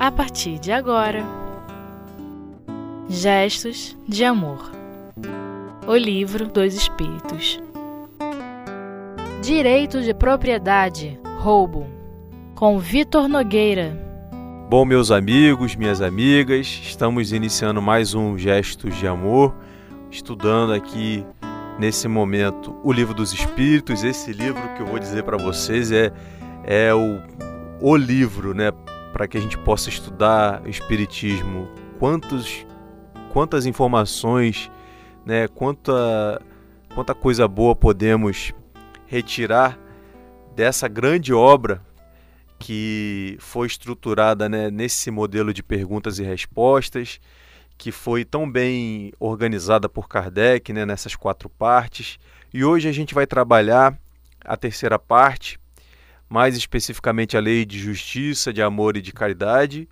a partir de agora. Gestos de Amor O Livro dos Espíritos Direito de Propriedade Roubo com Vitor Nogueira. Bom, meus amigos, minhas amigas, estamos iniciando mais um Gestos de Amor, estudando aqui nesse momento o Livro dos Espíritos. Esse livro que eu vou dizer para vocês é, é o, o livro, né, para que a gente possa estudar Espiritismo. Quantos, quantas informações, né, quanta, quanta coisa boa podemos retirar dessa grande obra que foi estruturada né, nesse modelo de perguntas e respostas, que foi tão bem organizada por Kardec né, nessas quatro partes. E hoje a gente vai trabalhar a terceira parte, mais especificamente a lei de justiça, de amor e de caridade,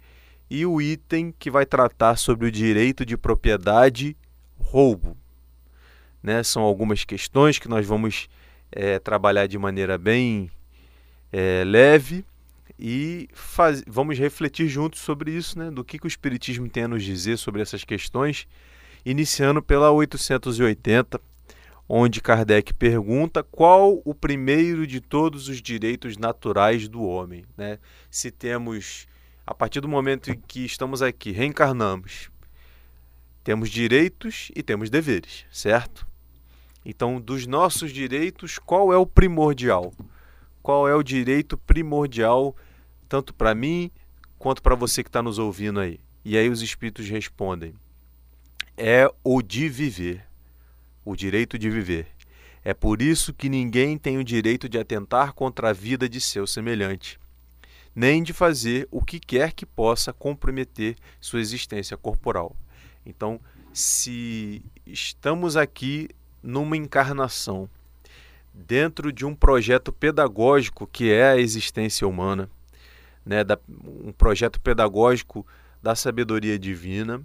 e o item que vai tratar sobre o direito de propriedade roubo. Né? São algumas questões que nós vamos é, trabalhar de maneira bem é, leve e faz, vamos refletir juntos sobre isso, né? do que, que o Espiritismo tem a nos dizer sobre essas questões, iniciando pela 880, onde Kardec pergunta qual o primeiro de todos os direitos naturais do homem. Né? Se temos, a partir do momento em que estamos aqui, reencarnamos, temos direitos e temos deveres, certo? Então, dos nossos direitos, qual é o primordial? Qual é o direito primordial, tanto para mim quanto para você que está nos ouvindo aí? E aí os espíritos respondem: é o de viver, o direito de viver. É por isso que ninguém tem o direito de atentar contra a vida de seu semelhante, nem de fazer o que quer que possa comprometer sua existência corporal. Então, se estamos aqui numa encarnação, dentro de um projeto pedagógico que é a existência humana, né, da, um projeto pedagógico da sabedoria divina.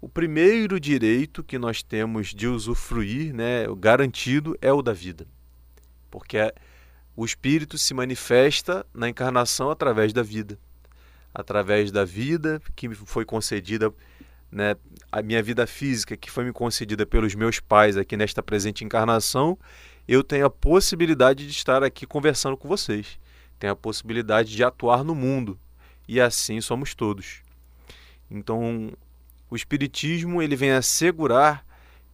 O primeiro direito que nós temos de usufruir, né, garantido, é o da vida. Porque o espírito se manifesta na encarnação através da vida. Através da vida que me foi concedida né, a minha vida física que foi me concedida pelos meus pais aqui nesta presente encarnação, eu tenho a possibilidade de estar aqui conversando com vocês. Tenho a possibilidade de atuar no mundo. E assim somos todos. Então, o espiritismo ele vem assegurar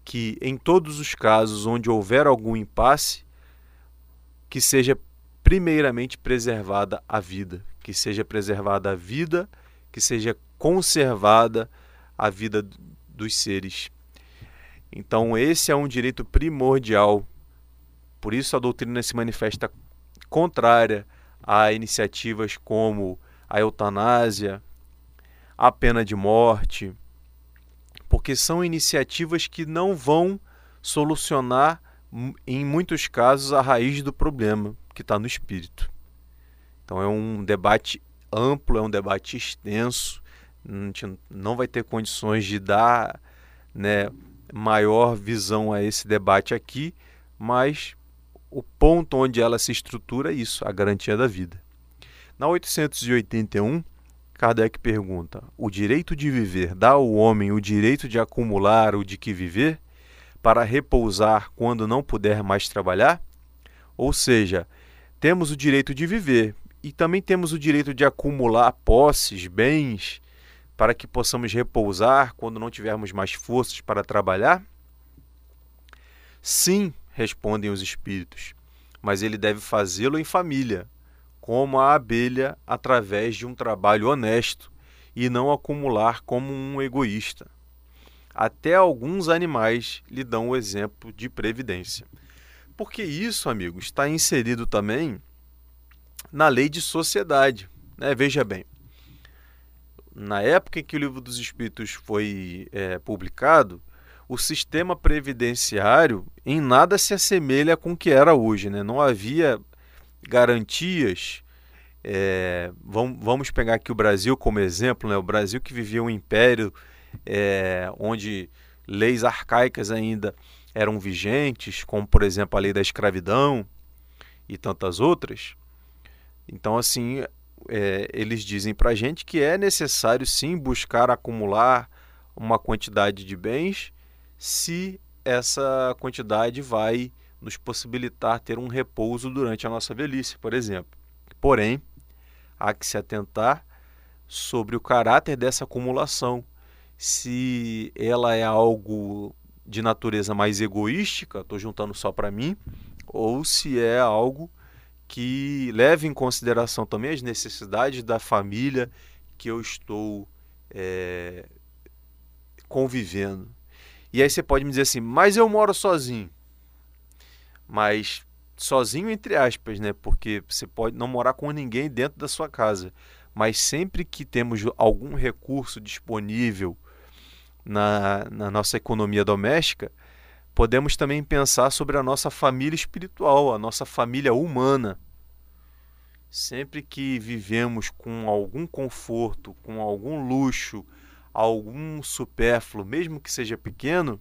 que em todos os casos onde houver algum impasse, que seja primeiramente preservada a vida, que seja preservada a vida, que seja conservada a vida dos seres. Então, esse é um direito primordial. Por isso, a doutrina se manifesta contrária a iniciativas como a eutanásia, a pena de morte, porque são iniciativas que não vão solucionar, em muitos casos, a raiz do problema que está no espírito. Então, é um debate amplo, é um debate extenso a gente não vai ter condições de dar né, maior visão a esse debate aqui, mas o ponto onde ela se estrutura é isso, a garantia da vida. Na 881, Kardec pergunta: o direito de viver dá ao homem o direito de acumular o de que viver, para repousar quando não puder mais trabalhar? Ou seja, temos o direito de viver e também temos o direito de acumular posses, bens, para que possamos repousar quando não tivermos mais forças para trabalhar? Sim, respondem os espíritos, mas ele deve fazê-lo em família, como a abelha através de um trabalho honesto e não acumular como um egoísta. Até alguns animais lhe dão o exemplo de previdência. Porque isso, amigos, está inserido também na lei de sociedade. Né? Veja bem, na época em que o Livro dos Espíritos foi é, publicado, o sistema previdenciário em nada se assemelha com o que era hoje. Né? Não havia garantias. É, vamos, vamos pegar aqui o Brasil como exemplo, né? o Brasil que vivia um império é, onde leis arcaicas ainda eram vigentes, como por exemplo a lei da escravidão e tantas outras. Então, assim, é, eles dizem para a gente que é necessário sim buscar acumular uma quantidade de bens se essa quantidade vai nos possibilitar ter um repouso durante a nossa velhice, por exemplo. Porém, há que se atentar sobre o caráter dessa acumulação. Se ela é algo de natureza mais egoística, estou juntando só para mim, ou se é algo que leve em consideração também as necessidades da família que eu estou é, convivendo. E aí você pode me dizer assim, mas eu moro sozinho. Mas sozinho entre aspas, né? Porque você pode não morar com ninguém dentro da sua casa, mas sempre que temos algum recurso disponível na, na nossa economia doméstica, podemos também pensar sobre a nossa família espiritual, a nossa família humana. Sempre que vivemos com algum conforto, com algum luxo, algum supérfluo, mesmo que seja pequeno,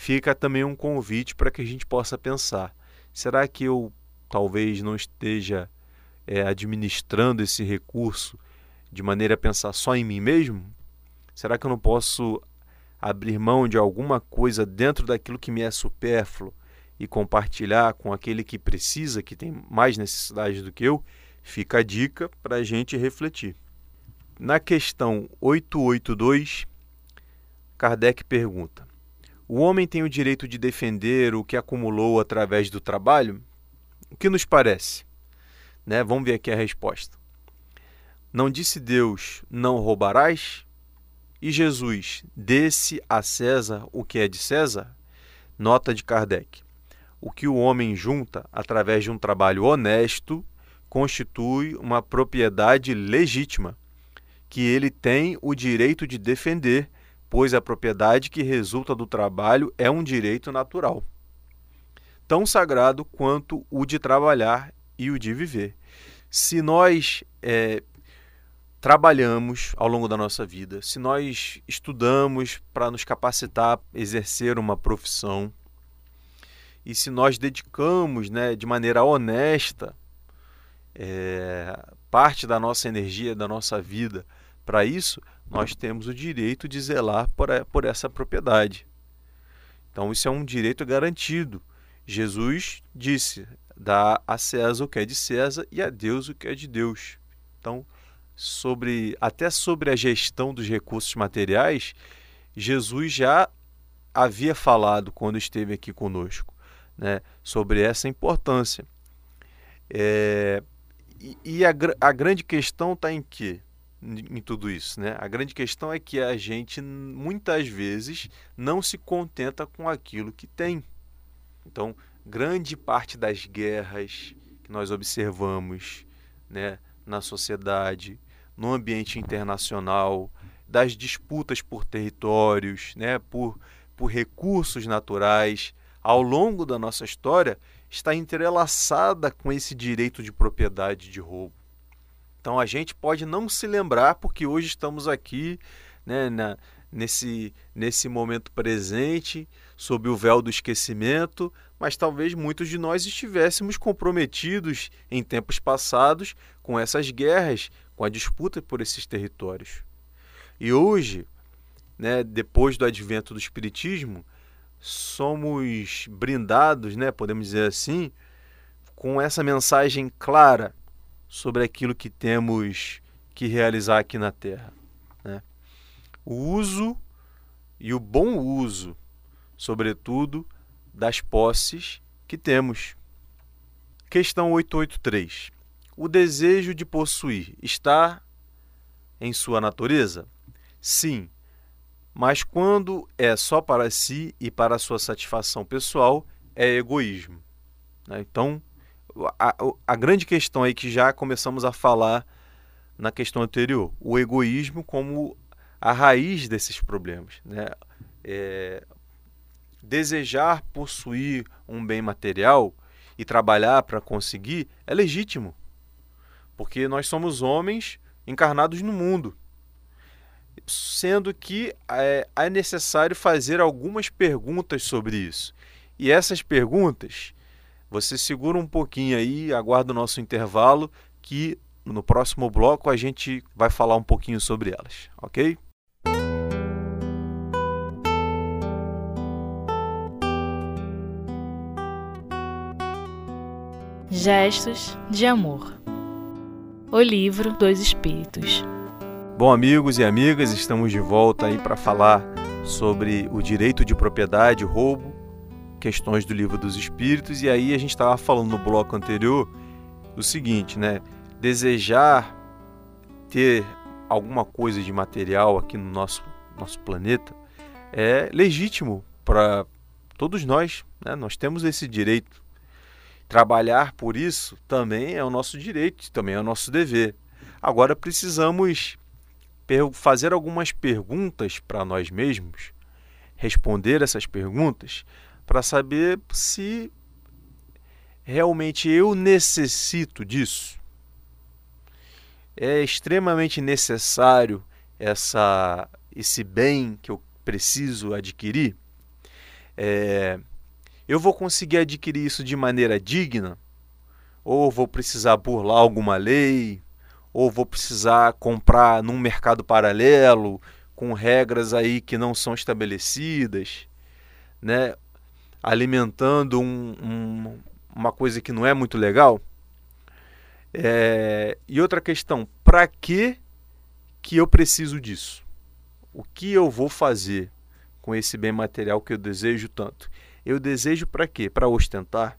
fica também um convite para que a gente possa pensar: será que eu talvez não esteja é, administrando esse recurso de maneira a pensar só em mim mesmo? Será que eu não posso abrir mão de alguma coisa dentro daquilo que me é supérfluo e compartilhar com aquele que precisa, que tem mais necessidade do que eu? Fica a dica para a gente refletir. Na questão 882, Kardec pergunta: O homem tem o direito de defender o que acumulou através do trabalho? O que nos parece? Né? Vamos ver aqui a resposta. Não disse Deus: Não roubarás? E Jesus: Desse a César o que é de César? Nota de Kardec. O que o homem junta através de um trabalho honesto constitui uma propriedade legítima que ele tem o direito de defender, pois a propriedade que resulta do trabalho é um direito natural, tão sagrado quanto o de trabalhar e o de viver. Se nós é, trabalhamos ao longo da nossa vida, se nós estudamos para nos capacitar a exercer uma profissão, e se nós dedicamos né, de maneira honesta é, parte da nossa energia, da nossa vida para isso, nós temos o direito de zelar por, por essa propriedade. Então, isso é um direito garantido. Jesus disse: dá a César o que é de César e a Deus o que é de Deus. Então, sobre até sobre a gestão dos recursos materiais, Jesus já havia falado quando esteve aqui conosco, né, sobre essa importância. É, e, e a, a grande questão está em que? Em tudo isso, né? A grande questão é que a gente muitas vezes não se contenta com aquilo que tem. Então, grande parte das guerras que nós observamos, né, na sociedade, no ambiente internacional, das disputas por territórios, né, por, por recursos naturais, ao longo da nossa história, está entrelaçada com esse direito de propriedade de roubo. Então a gente pode não se lembrar, porque hoje estamos aqui né, na, nesse, nesse momento presente, sob o véu do esquecimento, mas talvez muitos de nós estivéssemos comprometidos em tempos passados com essas guerras, com a disputa por esses territórios. E hoje, né, depois do advento do Espiritismo, somos brindados, né, podemos dizer assim, com essa mensagem clara sobre aquilo que temos que realizar aqui na Terra. Né? O uso e o bom uso, sobretudo, das posses que temos. Questão 883. O desejo de possuir está em sua natureza? Sim, mas quando é só para si e para sua satisfação pessoal, é egoísmo. Né? Então, a, a grande questão aí que já começamos a falar na questão anterior, o egoísmo como a raiz desses problemas. Né? É, desejar possuir um bem material e trabalhar para conseguir é legítimo, porque nós somos homens encarnados no mundo, sendo que é, é necessário fazer algumas perguntas sobre isso. E essas perguntas você segura um pouquinho aí, aguarda o nosso intervalo, que no próximo bloco a gente vai falar um pouquinho sobre elas, ok? Gestos de Amor O Livro dos Espíritos Bom, amigos e amigas, estamos de volta aí para falar sobre o direito de propriedade, roubo, questões do Livro dos Espíritos, e aí a gente estava falando no bloco anterior o seguinte, né? Desejar ter alguma coisa de material aqui no nosso, nosso planeta é legítimo para todos nós, né? Nós temos esse direito Trabalhar por isso também é o nosso direito, também é o nosso dever. Agora precisamos fazer algumas perguntas para nós mesmos, responder essas perguntas, para saber se realmente eu necessito disso. É extremamente necessário essa, esse bem que eu preciso adquirir. É, eu vou conseguir adquirir isso de maneira digna? Ou vou precisar burlar alguma lei? Ou vou precisar comprar num mercado paralelo com regras aí que não são estabelecidas, né? Alimentando um, um, uma coisa que não é muito legal? É... E outra questão, para que que eu preciso disso? O que eu vou fazer com esse bem material que eu desejo tanto? Eu desejo para quê? Para ostentar?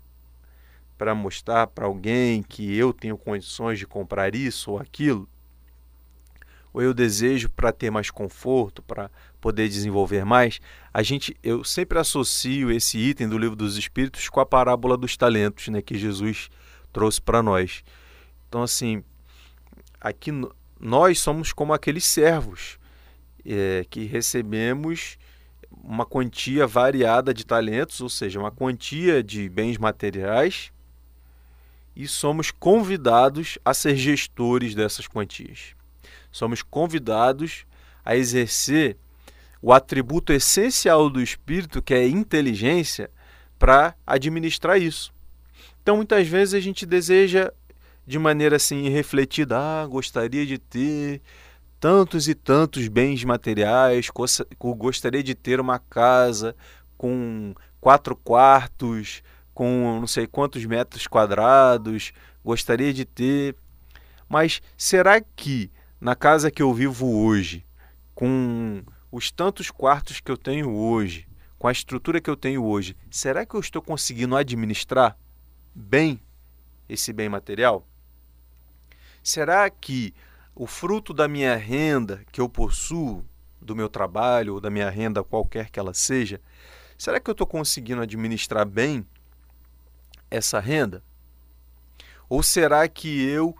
Para mostrar para alguém que eu tenho condições de comprar isso ou aquilo? Ou eu desejo para ter mais conforto, para poder desenvolver mais? A gente, eu sempre associo esse item do livro dos Espíritos com a parábola dos talentos, né, que Jesus trouxe para nós. Então, assim, aqui nós somos como aqueles servos é, que recebemos uma quantia variada de talentos, ou seja, uma quantia de bens materiais, e somos convidados a ser gestores dessas quantias. Somos convidados a exercer o atributo essencial do espírito, que é inteligência, para administrar isso. Então, muitas vezes a gente deseja de maneira assim refletida, ah, gostaria de ter tantos e tantos bens materiais, gostaria de ter uma casa com quatro quartos, com não sei quantos metros quadrados, gostaria de ter. Mas será que na casa que eu vivo hoje, com os tantos quartos que eu tenho hoje, com a estrutura que eu tenho hoje, será que eu estou conseguindo administrar bem esse bem material? Será que o fruto da minha renda que eu possuo, do meu trabalho ou da minha renda, qualquer que ela seja, será que eu estou conseguindo administrar bem essa renda? Ou será que eu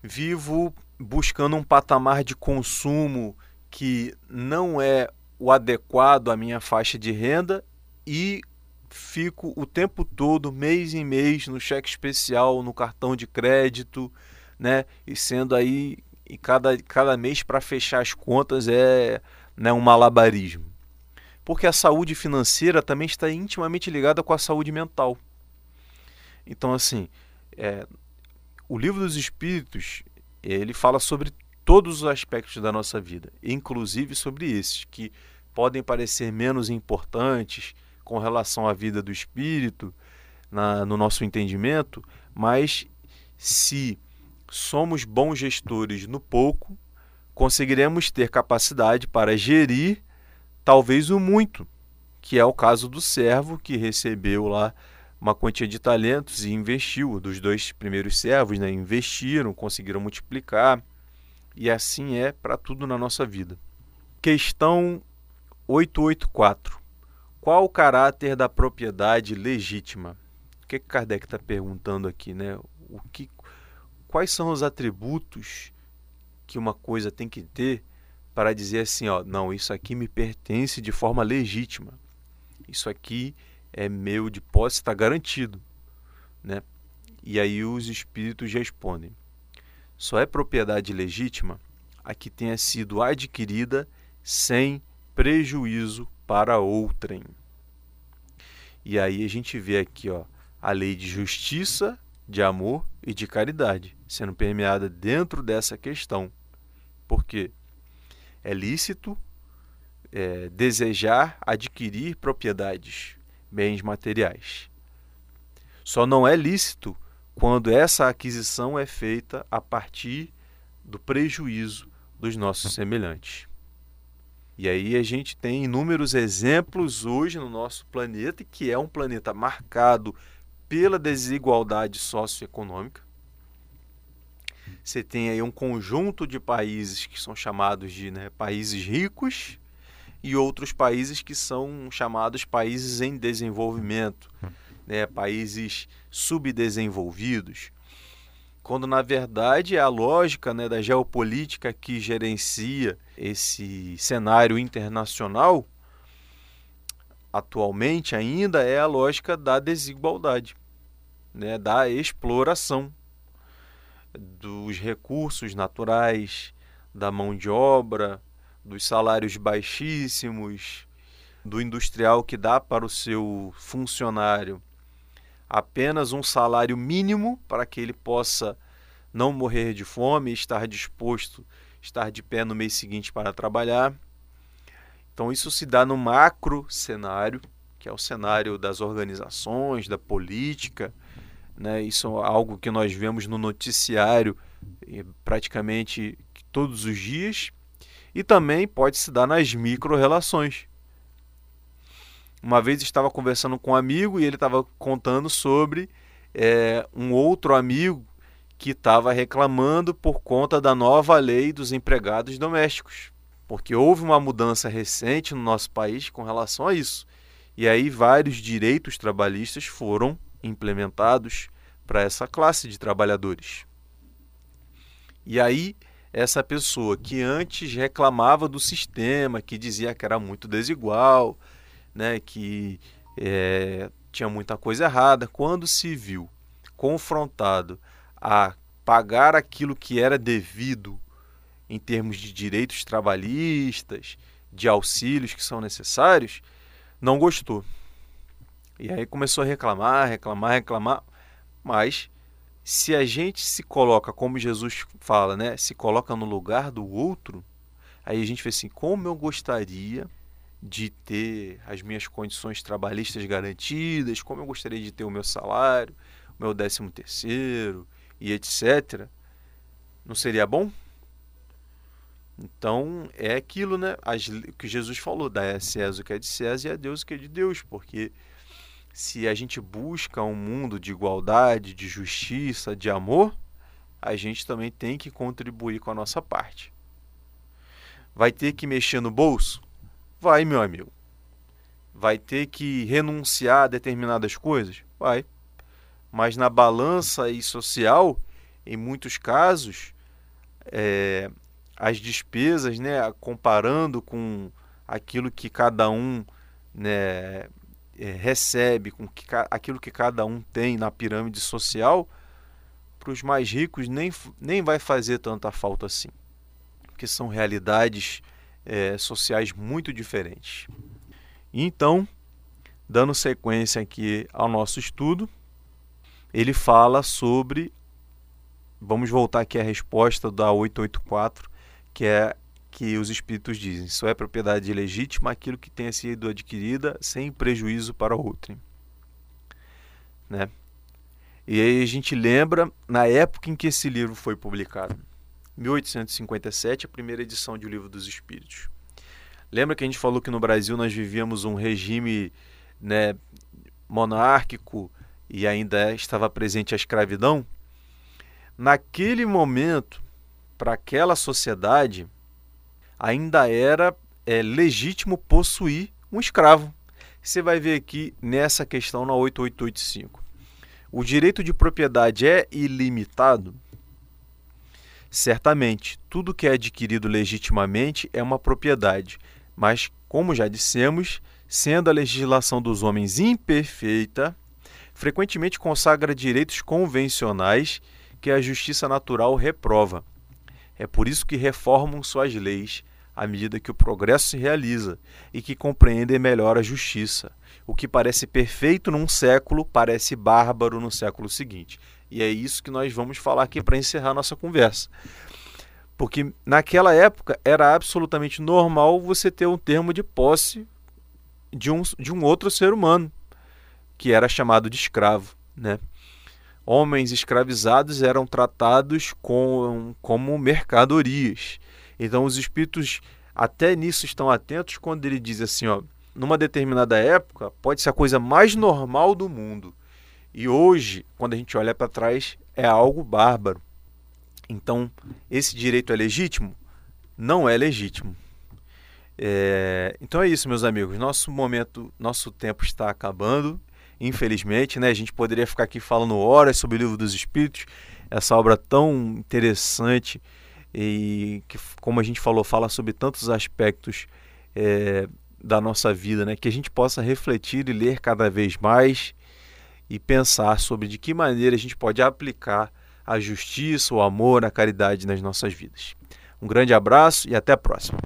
vivo buscando um patamar de consumo que não é o adequado à minha faixa de renda e fico o tempo todo, mês em mês, no cheque especial, no cartão de crédito, né? E sendo aí e cada, cada mês para fechar as contas é né, um malabarismo. Porque a saúde financeira também está intimamente ligada com a saúde mental. Então, assim, é, o livro dos Espíritos ele fala sobre todos os aspectos da nossa vida, inclusive sobre esses que podem parecer menos importantes com relação à vida do espírito, na, no nosso entendimento, mas se somos bons gestores no pouco, conseguiremos ter capacidade para gerir talvez o muito, que é o caso do servo que recebeu lá uma quantia de talentos e investiu. Dos dois primeiros servos, né, investiram, conseguiram multiplicar, e assim é para tudo na nossa vida. Questão 884. Qual o caráter da propriedade legítima? O que, que Kardec está perguntando aqui, né? O que, quais são os atributos que uma coisa tem que ter para dizer assim, ó, não, isso aqui me pertence de forma legítima. Isso aqui é meu de posse, está garantido, né? E aí os espíritos respondem: só é propriedade legítima a que tenha sido adquirida sem prejuízo para outrem. E aí a gente vê aqui, ó, a lei de justiça, de amor e de caridade. sendo permeada dentro dessa questão. Porque é lícito é, desejar adquirir propriedades, bens materiais. Só não é lícito quando essa aquisição é feita a partir do prejuízo dos nossos semelhantes. E aí a gente tem inúmeros exemplos hoje no nosso planeta, que é um planeta marcado pela desigualdade socioeconômica. Você tem aí um conjunto de países que são chamados de né, países ricos e outros países que são chamados países em desenvolvimento, né, países subdesenvolvidos, quando na verdade é a lógica né, da geopolítica que gerencia esse cenário internacional atualmente ainda é a lógica da desigualdade, né, da exploração dos recursos naturais, da mão de obra, dos salários baixíssimos, do industrial que dá para o seu funcionário apenas um salário mínimo para que ele possa não morrer de fome estar disposto, estar de pé no mês seguinte para trabalhar. Então isso se dá no macro cenário, que é o cenário das organizações, da política, né? Isso é algo que nós vemos no noticiário praticamente todos os dias e também pode se dar nas micro-relações. Uma vez estava conversando com um amigo e ele estava contando sobre é, um outro amigo que estava reclamando por conta da nova lei dos empregados domésticos, porque houve uma mudança recente no nosso país com relação a isso. E aí vários direitos trabalhistas foram implementados para essa classe de trabalhadores. E aí essa pessoa que antes reclamava do sistema, que dizia que era muito desigual, né, que é, tinha muita coisa errada, quando se viu confrontado a pagar aquilo que era devido em termos de direitos trabalhistas, de auxílios que são necessários, não gostou. E aí começou a reclamar, reclamar, reclamar, mas se a gente se coloca, como Jesus fala, né, se coloca no lugar do outro, aí a gente vê assim, como eu gostaria de ter as minhas condições trabalhistas garantidas, como eu gostaria de ter o meu salário, o meu décimo terceiro e etc. Não seria bom? Então é aquilo, né? As, que Jesus falou: dá a César o que é de César e a Deus o que é de Deus, porque se a gente busca um mundo de igualdade, de justiça, de amor, a gente também tem que contribuir com a nossa parte. Vai ter que mexer no bolso? Vai, meu amigo. Vai ter que renunciar a determinadas coisas? Vai. Mas na balança e social, em muitos casos, é, as despesas, né, comparando com aquilo que cada um né, é, recebe, com que, aquilo que cada um tem na pirâmide social, para os mais ricos nem, nem vai fazer tanta falta assim. Porque são realidades é, sociais muito diferentes. Então, dando sequência aqui ao nosso estudo, ele fala sobre. Vamos voltar aqui à resposta da 884, que é que os espíritos dizem: só é propriedade legítima aquilo que tenha sido adquirida sem prejuízo para outrem. Né? E aí a gente lembra na época em que esse livro foi publicado. 1857, a primeira edição de O Livro dos Espíritos. Lembra que a gente falou que no Brasil nós vivíamos um regime né, monárquico e ainda estava presente a escravidão? Naquele momento, para aquela sociedade, ainda era é, legítimo possuir um escravo. Você vai ver aqui nessa questão na 8885. O direito de propriedade é ilimitado? Certamente, tudo que é adquirido legitimamente é uma propriedade, mas, como já dissemos, sendo a legislação dos homens imperfeita, frequentemente consagra direitos convencionais que a justiça natural reprova. É por isso que reformam suas leis à medida que o progresso se realiza e que compreendem melhor a justiça. O que parece perfeito num século parece bárbaro no século seguinte. E é isso que nós vamos falar aqui para encerrar nossa conversa. Porque naquela época era absolutamente normal você ter um termo de posse de um, de um outro ser humano, que era chamado de escravo. Né? Homens escravizados eram tratados com, como mercadorias. Então os espíritos até nisso estão atentos quando ele diz assim, ó, numa determinada época pode ser a coisa mais normal do mundo. E hoje, quando a gente olha para trás, é algo bárbaro. Então, esse direito é legítimo? Não é legítimo. É... Então é isso, meus amigos. Nosso momento, nosso tempo está acabando. Infelizmente, né? A gente poderia ficar aqui falando horas sobre o livro dos Espíritos, essa obra tão interessante e que, como a gente falou, fala sobre tantos aspectos é, da nossa vida, né? Que a gente possa refletir e ler cada vez mais e pensar sobre de que maneira a gente pode aplicar a justiça, o amor, a caridade nas nossas vidas. Um grande abraço e até a próxima.